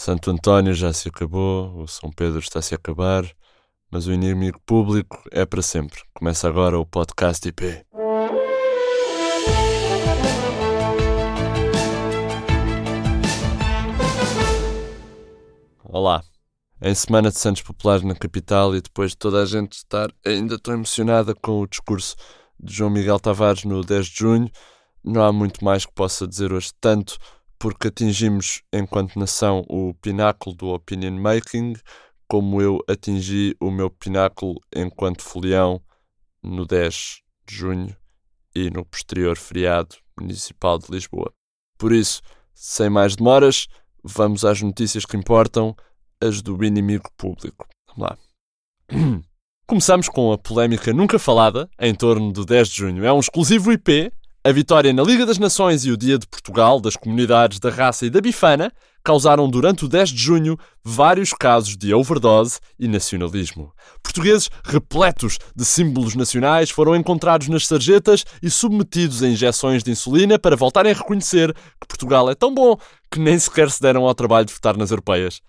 Santo António já se acabou, o São Pedro está-se a acabar, mas o inimigo público é para sempre. Começa agora o podcast IP. Olá. Em semana de Santos Populares na capital e depois de toda a gente estar ainda tão emocionada com o discurso de João Miguel Tavares no 10 de junho, não há muito mais que possa dizer hoje, tanto porque atingimos, enquanto nação, o pináculo do opinion making, como eu atingi o meu pináculo enquanto folião no 10 de junho e no posterior feriado municipal de Lisboa. Por isso, sem mais demoras, vamos às notícias que importam, as do inimigo público. Vamos lá. Começamos com a polémica nunca falada em torno do 10 de junho. É um exclusivo IP a vitória na Liga das Nações e o Dia de Portugal, das comunidades da raça e da bifana, causaram durante o 10 de junho vários casos de overdose e nacionalismo. Portugueses repletos de símbolos nacionais foram encontrados nas sarjetas e submetidos a injeções de insulina para voltarem a reconhecer que Portugal é tão bom que nem sequer se deram ao trabalho de votar nas europeias.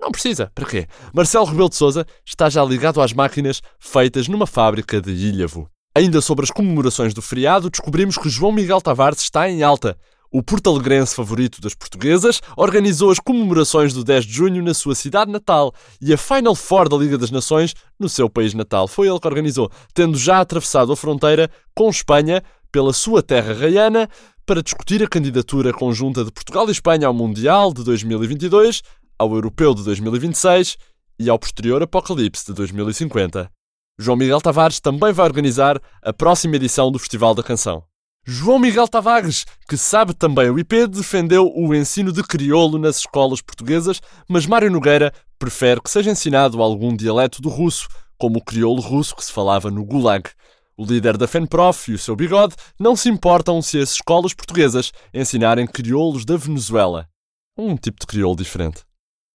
Não precisa. Para quê? Marcelo Rebelo de Sousa está já ligado às máquinas feitas numa fábrica de Ilhavo. Ainda sobre as comemorações do feriado, descobrimos que João Miguel Tavares está em alta. O portalegrense favorito das portuguesas organizou as comemorações do 10 de junho na sua cidade natal e a Final Four da Liga das Nações no seu país natal. Foi ele que organizou, tendo já atravessado a fronteira com Espanha pela sua terra raiana para discutir a candidatura conjunta de Portugal e Espanha ao Mundial de 2022, ao Europeu de 2026 e ao posterior Apocalipse de 2050. João Miguel Tavares também vai organizar a próxima edição do Festival da Canção. João Miguel Tavares, que sabe também o IP, defendeu o ensino de crioulo nas escolas portuguesas, mas Mário Nogueira prefere que seja ensinado algum dialeto do russo, como o crioulo russo que se falava no Gulag. O líder da FENPROF e o seu bigode não se importam se as escolas portuguesas ensinarem crioulos da Venezuela. Um tipo de crioulo diferente.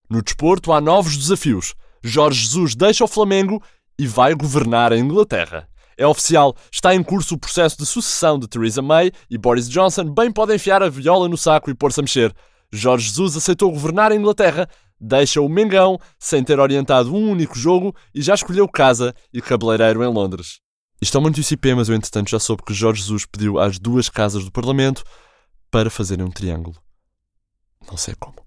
No desporto há novos desafios. Jorge Jesus deixa o Flamengo e vai governar a Inglaterra. É oficial, está em curso o processo de sucessão de Theresa May e Boris Johnson bem podem enfiar a viola no saco e pôr-se a mexer. Jorge Jesus aceitou governar a Inglaterra, deixa o Mengão sem ter orientado um único jogo e já escolheu casa e cabeleireiro em Londres. Isto é muito ICP, mas eu entretanto já soube que Jorge Jesus pediu às duas casas do Parlamento para fazerem um triângulo. Não sei como.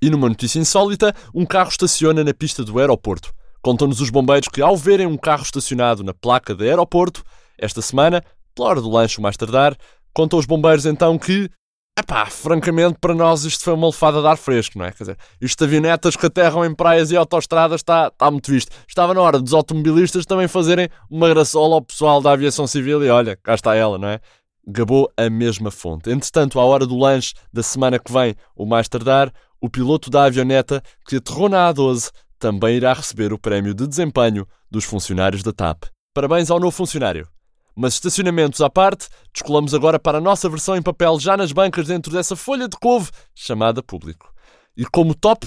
E numa notícia insólita, um carro estaciona na pista do aeroporto. Contam-nos os bombeiros que, ao verem um carro estacionado na placa de aeroporto, esta semana, pela hora do lanche mais tardar, contam os bombeiros então que, epá, francamente, para nós isto foi uma lefada de ar fresco, não é? Quer dizer, isto de avionetas que aterram em praias e autoestradas está, está muito visto. Estava na hora dos automobilistas também fazerem uma graçola ao pessoal da aviação civil e olha, cá está ela, não é? Gabou a mesma fonte. Entretanto, à hora do lanche da semana que vem, o mais tardar, o piloto da avioneta que aterrou na A12 também irá receber o prémio de desempenho dos funcionários da TAP. Parabéns ao novo funcionário. Mas estacionamentos à parte, descolamos agora para a nossa versão em papel já nas bancas dentro dessa folha de couve chamada público. E como top,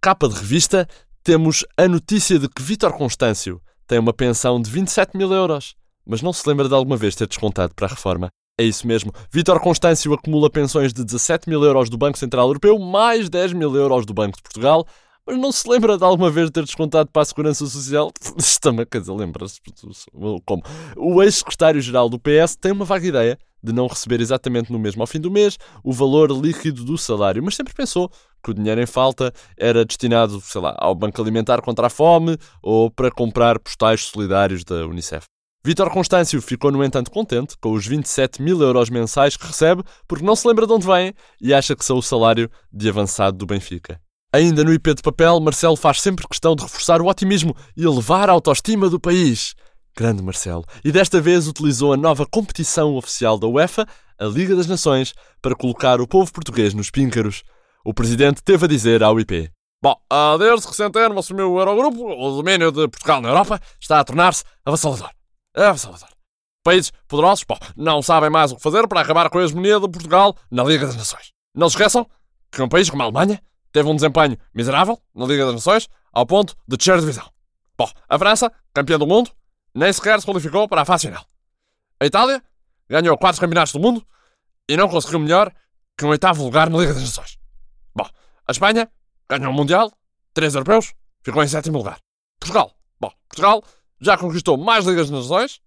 capa de revista, temos a notícia de que Vítor Constâncio tem uma pensão de 27 mil euros, mas não se lembra de alguma vez ter descontado para a reforma. É isso mesmo. Vítor Constâncio acumula pensões de 17 mil euros do Banco Central Europeu, mais 10 mil euros do Banco de Portugal, mas não se lembra de alguma vez ter descontado para a Segurança Social? Também, quer dizer, lembra-se como? O ex-secretário-geral do PS tem uma vaga ideia de não receber exatamente no mesmo ao fim do mês o valor líquido do salário, mas sempre pensou que o dinheiro em falta era destinado, sei lá, ao Banco Alimentar contra a Fome ou para comprar postais solidários da Unicef. Vítor Constâncio ficou, no entanto, contente com os 27 mil euros mensais que recebe porque não se lembra de onde vêm e acha que são o salário de avançado do Benfica. Ainda no IP de papel, Marcelo faz sempre questão de reforçar o otimismo e elevar a autoestima do país. Grande Marcelo. E desta vez utilizou a nova competição oficial da UEFA, a Liga das Nações, para colocar o povo português nos píncaros. O presidente teve a dizer ao IP: Bom, desde que Centeno assumiu o Eurogrupo, o domínio de Portugal na Europa está a tornar-se avassalador. Avassalador. Países poderosos, bom, não sabem mais o que fazer para acabar com a hegemonia de Portugal na Liga das Nações. Não se esqueçam que um país como a Alemanha teve um desempenho miserável na Liga das Nações, ao ponto de descer a divisão. Bom, a França, campeã do mundo, nem sequer se qualificou para a fase final. A Itália ganhou quatro campeonatos do mundo e não conseguiu melhor que um oitavo lugar na Liga das Nações. Bom, a Espanha ganhou o Mundial, três europeus, ficou em sétimo lugar. Portugal. Bom, Portugal já conquistou mais Ligas das Nações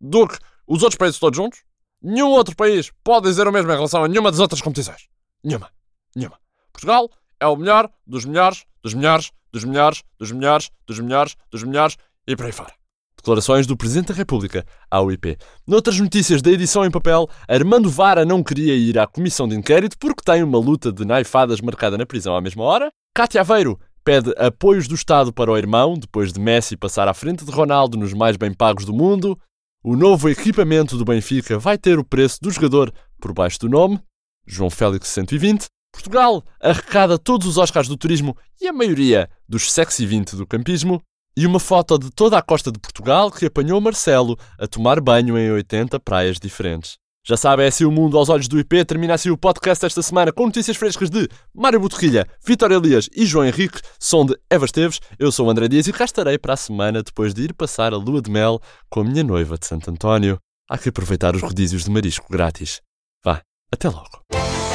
do que os outros países todos juntos. Nenhum outro país pode dizer o mesmo em relação a nenhuma das outras competições. Nenhuma. Nenhuma. Portugal é o melhor dos melhores, dos melhores, dos melhores, dos melhores, dos melhores, dos melhores e por aí fora. Declarações do Presidente da República ao IP. Noutras notícias da edição em papel, Armando Vara não queria ir à comissão de inquérito porque tem uma luta de naifadas marcada na prisão à mesma hora. Cátia Aveiro pede apoios do Estado para o irmão, depois de Messi passar à frente de Ronaldo nos mais bem pagos do mundo. O novo equipamento do Benfica vai ter o preço do jogador por baixo do nome, João Félix 120. Portugal arrecada todos os Oscars do turismo e a maioria dos sexy 20 do campismo. E uma foto de toda a costa de Portugal que apanhou Marcelo a tomar banho em 80 praias diferentes. Já sabe, é assim o mundo aos olhos do IP. Termina assim o podcast esta semana com notícias frescas de Mário Botorrilha, Vitor Elias e João Henrique. Som de Eva Esteves. Eu sou o André Dias e cá estarei para a semana depois de ir passar a lua de mel com a minha noiva de Santo António. Há que aproveitar os rodízios de marisco grátis. Vá, até logo.